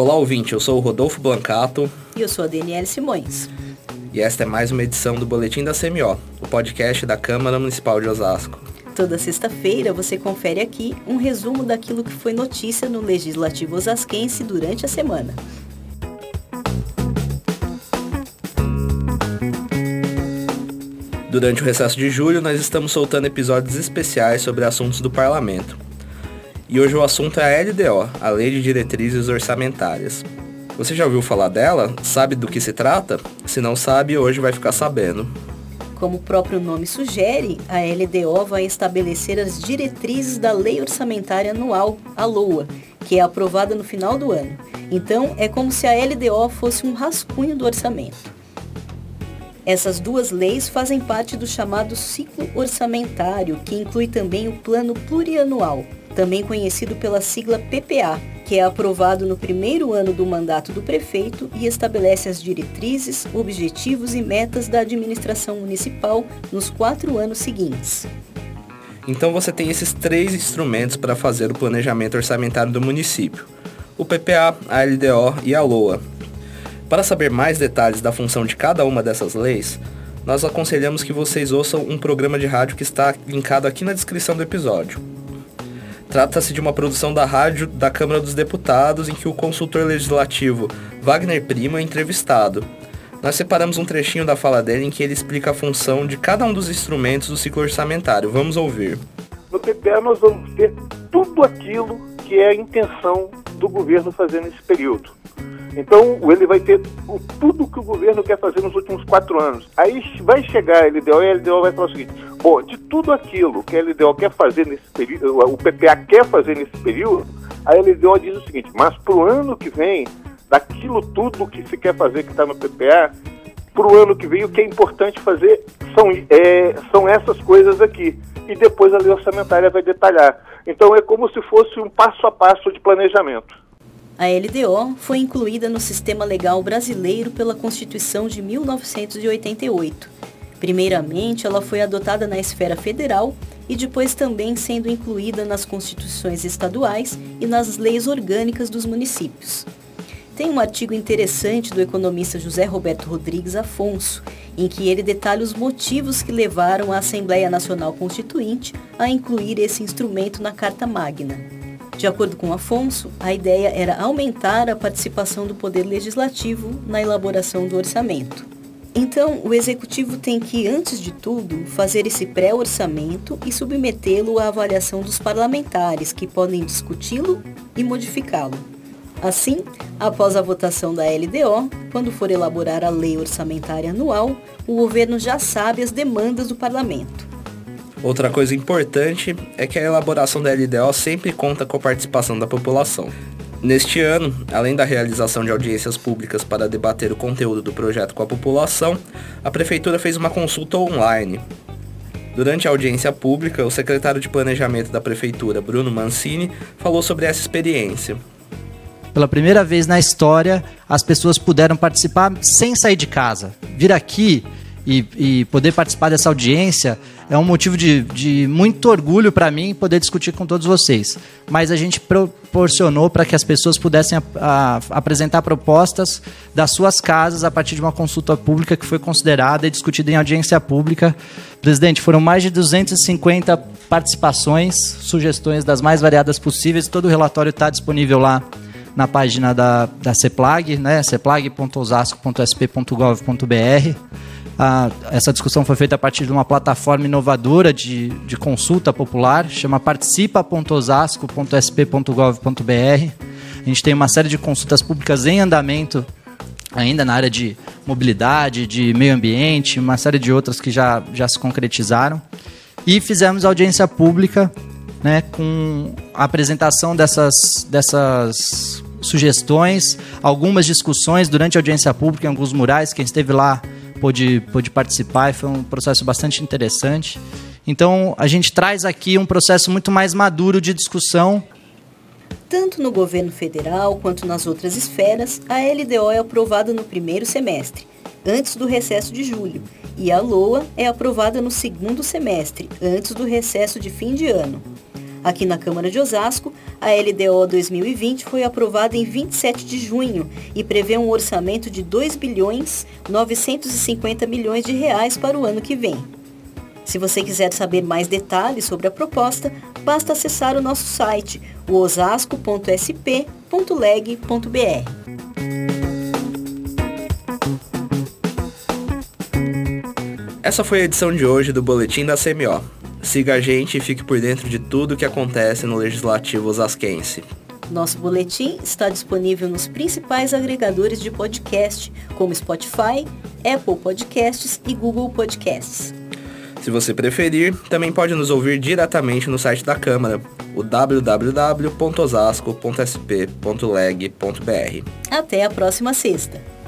Olá, ouvinte, eu sou o Rodolfo Blancato. E eu sou a Daniela Simões. E esta é mais uma edição do Boletim da CMO, o podcast da Câmara Municipal de Osasco. Toda sexta-feira você confere aqui um resumo daquilo que foi notícia no Legislativo Osasquense durante a semana. Durante o recesso de julho, nós estamos soltando episódios especiais sobre assuntos do parlamento. E hoje o assunto é a LDO, a Lei de Diretrizes Orçamentárias. Você já ouviu falar dela? Sabe do que se trata? Se não sabe, hoje vai ficar sabendo. Como o próprio nome sugere, a LDO vai estabelecer as diretrizes da Lei Orçamentária Anual, a LOA, que é aprovada no final do ano. Então, é como se a LDO fosse um rascunho do orçamento. Essas duas leis fazem parte do chamado ciclo orçamentário, que inclui também o plano plurianual, também conhecido pela sigla PPA, que é aprovado no primeiro ano do mandato do prefeito e estabelece as diretrizes, objetivos e metas da administração municipal nos quatro anos seguintes. Então você tem esses três instrumentos para fazer o planejamento orçamentário do município: o PPA, a LDO e a LOA. Para saber mais detalhes da função de cada uma dessas leis, nós aconselhamos que vocês ouçam um programa de rádio que está linkado aqui na descrição do episódio. Trata-se de uma produção da rádio da Câmara dos Deputados em que o consultor legislativo Wagner Prima é entrevistado. Nós separamos um trechinho da fala dele em que ele explica a função de cada um dos instrumentos do ciclo orçamentário. Vamos ouvir. No PPA nós vamos ter tudo aquilo que é a intenção do governo fazer nesse período. Então, ele vai ter o, tudo que o governo quer fazer nos últimos quatro anos. Aí vai chegar a LDO e a LDO vai falar o seguinte: bom, de tudo aquilo que a LDO quer fazer nesse período, o PPA quer fazer nesse período, a LDO diz o seguinte: mas para o ano que vem, daquilo tudo que se quer fazer que está no PPA, para o ano que vem, o que é importante fazer são, é, são essas coisas aqui. E depois a lei orçamentária vai detalhar. Então, é como se fosse um passo a passo de planejamento. A LDO foi incluída no sistema legal brasileiro pela Constituição de 1988. Primeiramente, ela foi adotada na esfera federal e depois também sendo incluída nas constituições estaduais e nas leis orgânicas dos municípios. Tem um artigo interessante do economista José Roberto Rodrigues Afonso, em que ele detalha os motivos que levaram a Assembleia Nacional Constituinte a incluir esse instrumento na Carta Magna. De acordo com Afonso, a ideia era aumentar a participação do Poder Legislativo na elaboração do orçamento. Então, o Executivo tem que, antes de tudo, fazer esse pré-orçamento e submetê-lo à avaliação dos parlamentares, que podem discuti-lo e modificá-lo. Assim, após a votação da LDO, quando for elaborar a lei orçamentária anual, o governo já sabe as demandas do parlamento. Outra coisa importante é que a elaboração da LDO sempre conta com a participação da população. Neste ano, além da realização de audiências públicas para debater o conteúdo do projeto com a população, a Prefeitura fez uma consulta online. Durante a audiência pública, o secretário de Planejamento da Prefeitura, Bruno Mancini, falou sobre essa experiência. Pela primeira vez na história, as pessoas puderam participar sem sair de casa. Vir aqui e, e poder participar dessa audiência é um motivo de, de muito orgulho para mim poder discutir com todos vocês. Mas a gente proporcionou para que as pessoas pudessem a, a, apresentar propostas das suas casas a partir de uma consulta pública que foi considerada e discutida em audiência pública. Presidente, foram mais de 250 participações, sugestões das mais variadas possíveis. Todo o relatório está disponível lá na página da, da CEPLAG, né? ceplag.osasco.sp.gov.br essa discussão foi feita a partir de uma plataforma inovadora de, de consulta popular, chama participa.osasco.sp.gov.br. A gente tem uma série de consultas públicas em andamento ainda na área de mobilidade, de meio ambiente, uma série de outras que já, já se concretizaram. E fizemos audiência pública né, com a apresentação dessas, dessas sugestões, algumas discussões durante a audiência pública em alguns murais. Quem esteve lá pôde, pôde participar e foi um processo bastante interessante. Então, a gente traz aqui um processo muito mais maduro de discussão. Tanto no governo federal quanto nas outras esferas, a LDO é aprovada no primeiro semestre, antes do recesso de julho, e a LOA é aprovada no segundo semestre, antes do recesso de fim de ano. Aqui na Câmara de Osasco, a LDO 2020 foi aprovada em 27 de junho e prevê um orçamento de 2 bilhões 950 milhões de reais para o ano que vem. Se você quiser saber mais detalhes sobre a proposta, basta acessar o nosso site, osasco.sp.leg.br. Essa foi a edição de hoje do Boletim da CMO. Siga a gente e fique por dentro de tudo o que acontece no Legislativo Osasquense. Nosso boletim está disponível nos principais agregadores de podcast, como Spotify, Apple Podcasts e Google Podcasts. Se você preferir, também pode nos ouvir diretamente no site da Câmara, o www.osasco.sp.leg.br. Até a próxima sexta!